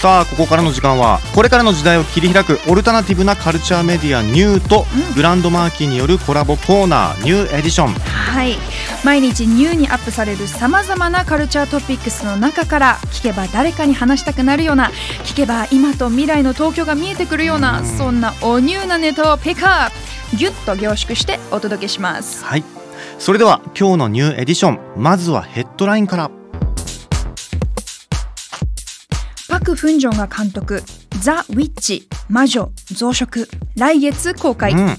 さあここからの時間はこれからの時代を切り開くオルタナティブなカルチャーメディアニューと、グランドマーキーによるコラボコーナーニューエディション。はい。毎日ニューにアップされるさまざまなカルチャートピックスの中から聞けば誰かに話したくなるような聞けば今と未来の東京が見えてくるようなそんなおニューなネタをピックアップ。ギュッと凝縮してお届けします。はい。それでは今日のニューエディションまずはヘッドラインからク・フンジョンが監督ザ・ウィッチ魔女増殖来月公開、うん。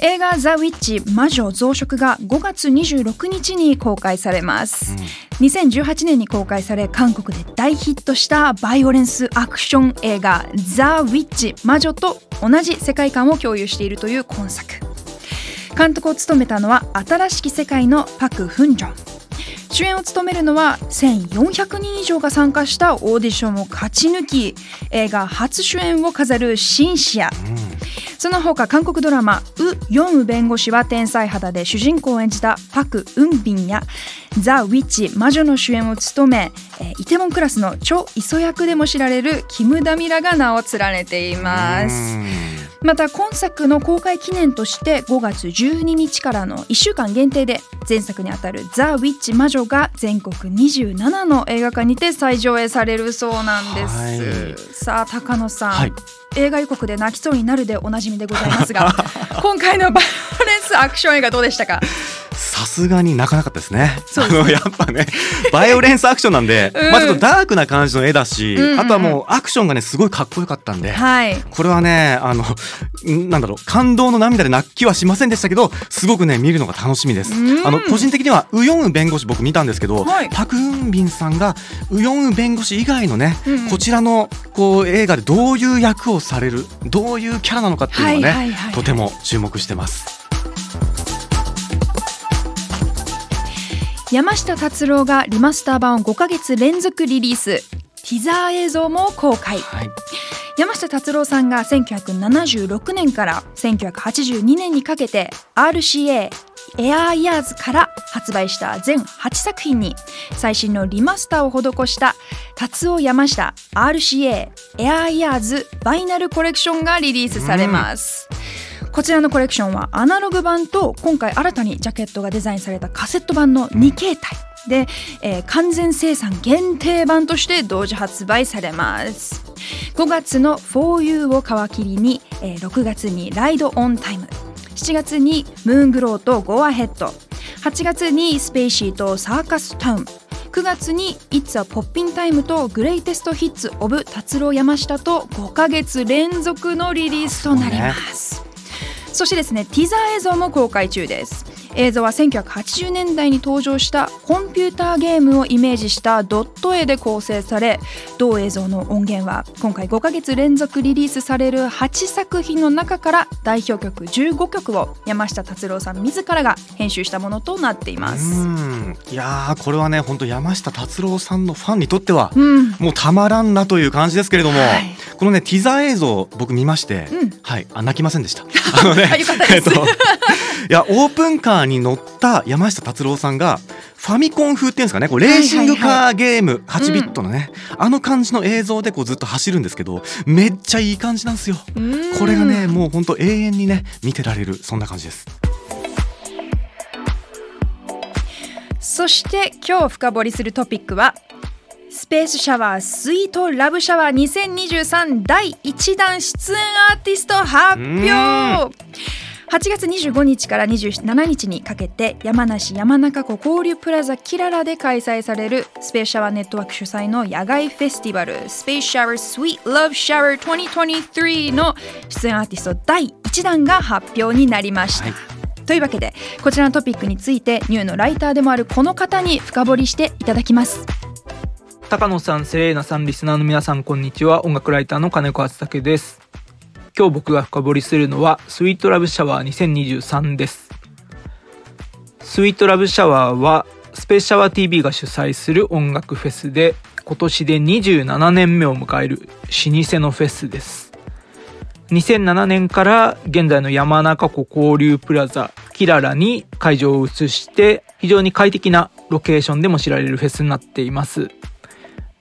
映画「ザ・ウィッチ魔女増殖」が5月26日に公開されます、2018年に公開され韓国で大ヒットしたバイオレンスアクション映画「ザ・ウィッチ魔女」と同じ世界観を共有しているという今作。監督を務めたのは新しき世界のパク・フンジョン主演を務めるのは1400人以上が参加したオーディションを勝ち抜き映画初主演を飾るシンシア、その他韓国ドラマ「ウ・ヨンウ弁護士は天才肌」で主人公を演じたパク・ウンビンや「ザ・ウィッチ魔女」の主演を務め、えイテウォンクラスの超磯役でも知られるキム・ダミラが名を連ねています。また今作の公開記念として5月12日からの1週間限定で前作にあたる「ザ・ウィッチ魔女」が全国27の映画館にて再上映されるそうなんです、はい。さあ高野さん、はい。映画予告で泣きそうになるでおなじみでございますが 今回のバイオレンスアクション映画どうでしたか？さすがに泣かなかったですね。そうですね。あのやっぱね バイオレンスアクションなんで、うん。まあちょっとダークな感じの絵だし、うんうんうん。あとはもうアクションがねすごいかっこよかったんで、はい。これはねあのんなんだろう感動の涙で泣きはしませんでしたけどすごくね見るのが楽しみです。うん。あの個人的にはウヨンウ弁護士僕見たんですけど、はい。パク・ウンビンさんがウヨンウ弁護士以外のね、うんうん。こちらのこう映画でどういう役をされるどういうキャラなのかっていうのをね、はいはいはいはい。とても注目してます山下達郎がリマスター版を5ヶ月連続リリース。ティザー映像も公開。はい。山下達郎さんが1976年から1982年にかけて RCA エアーイヤーズから発売した全8作品に最新のリマスターを施した達夫山下 RCA エアーイヤーズバイナルコレクションがリリースされます、こちらのコレクションはアナログ版と今回新たにジャケットがデザインされたカセット版の2形態で、えー完全生産限定版として同時発売されます。5月の 4U を皮切りに、えー6月にライドオンタイム。7月にムーングローとゴアヘッド。8月にスペイシーとサーカスタウン。9月に It's a Poppin' Time とグレイテストヒッツオブ達郎山下と5ヶ月連続のリリースとなります。そしてですねティザー映像も公開中です。映像は1980年代に登場したコンピューターゲームをイメージしたドット絵で構成され同映像の音源は今回5ヶ月連続リリースされる8作品の中から代表曲15曲を山下達郎さん自らが編集したものとなっています。うん。いやーこれはね本当山下達郎さんのファンにとっては、うん。もうたまらんなという感じですけれども、はい。このねティザー映像僕見まして、うんはいあ泣きませんでした。あのねあよかったですいやオープンカーに乗った山下達郎さんがファミコン風っていうんですかねこうレーシングカーゲーム8ビットのね、あの感じの映像でこうずっと走るんですけどめっちゃいい感じなんですよ。うんこれがねもう本当永遠にね見てられるそんな感じです。そして今日深掘りするトピックはスペースシャワースイートラブシャワー2023第1弾出演アーティスト発表。うん。8月25日から27日にかけて山梨山中湖交流プラザキララで開催されるスペースシャワーネットワーク主催の野外フェスティバルスペースシャワースイートラブシャワー2023の出演アーティスト第1弾が発表になりました、はい。というわけでこちらのトピックについてニューのライターでもあるこの方に深掘りしていただきます高野さん、セレーナさん、リスナーの皆さん、こんにちは。音楽ライターの金子敦武です。今日僕が深掘りするのはスイートラブシャワー2023ですスイートラブシャワーはスペースシャワー TV が主催する音楽フェスで今年で27年目を迎える老舗のフェスです2007年から現在の山中湖交流プラザキララに会場を移して非常に快適なロケーションでも知られるフェスになっています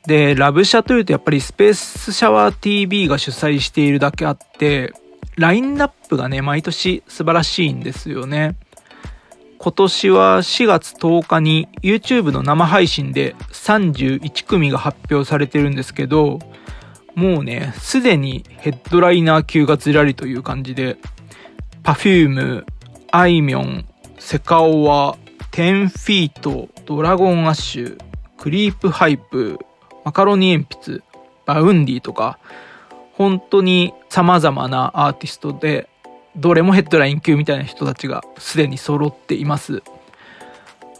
でラブシャというとやっぱりスペースシャワー TV が主催しているだけあってラインナップがね毎年素晴らしいんですよね。今年は4月10日に YouTube の生配信で31組が発表されてるんですけどもうねすでにヘッドライナー級がずらりという感じで Perfume あいみょんセカオワ10フィートドラゴンアッシュクリープハイプマカロニ鉛筆バウンディとか本当に様々なアーティストでどれもヘッドライン級みたいな人たちがすでに揃っています。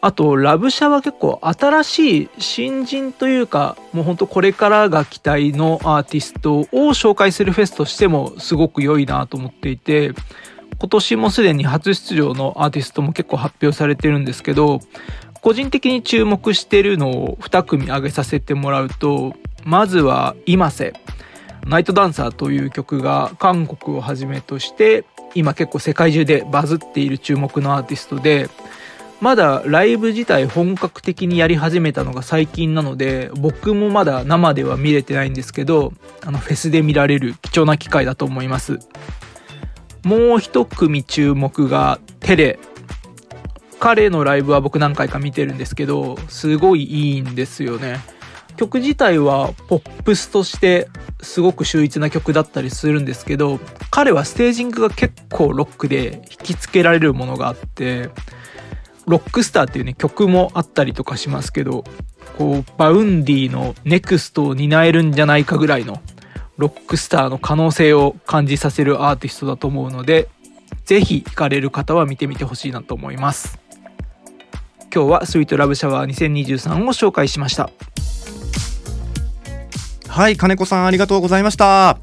あとラブシャは結構新しい新人というかもうほんとこれからが期待のアーティストを紹介するフェスとしてもすごく良いなと思っていて今年もすでに初出場のアーティストも結構発表されてるんですけど個人的に注目してるのを2組挙げさせてもらうとまずは「今瀬」「ナイトダンサー」という曲が韓国をはじめとして今結構世界中でバズっている注目のアーティストでまだライブ自体本格的にやり始めたのが最近なので僕もまだ生では見れてないんですけどあのフェスで見られる貴重な機会だと思います。もう一組注目がテレ。彼のライブは僕何回か見てるんですけどすごいいいんですよね。曲自体はポップスとしてすごく秀逸な曲だったりするんですけど彼はステージングが結構ロックで引きつけられるものがあってロックスターっていうね曲もあったりとかしますけどこうバウンディのネクストを担えるんじゃないかぐらいのロックスターの可能性を感じさせるアーティストだと思うのでぜひ行かれる方は見てみてほしいなと思います。今日はスイートラブシャワー2023を紹介しました。はい金子さんありがとうございました。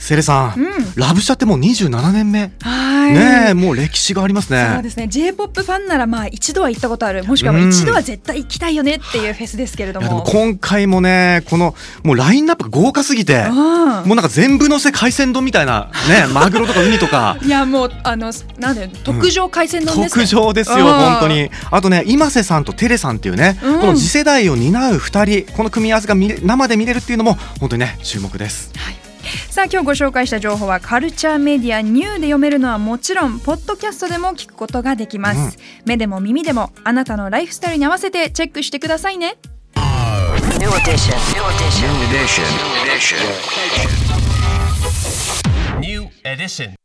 セレさん、うん。ラブシャってもう27年目。はい。ねえもう歴史がありますね。そうですね。J-POP ファンならまあ一度は行ったことある。もしくはまあ一度は絶対行きたいよねっていうフェスですけれども。も。今回もねこのもうラインナップが豪華すぎてうん。もうなんか全部のせ海鮮丼みたいなね マグロとかウニとか。いやもうあのなんで特上海鮮丼ですね。特上ですようん。本当に。あとね今瀬さんとテレさんっていうね、うん。この次世代を担う2人この組み合わせが生で見れるっていうのも本当にね注目ですさあ今日ご紹介した情報はカルチャーメディアニューで読めるのはもちろんポッドキャストでも聞くことができます、目でも耳でもあなたのライフスタイルに合わせてチェックしてくださいね New edition. New edition. New edition. New edition.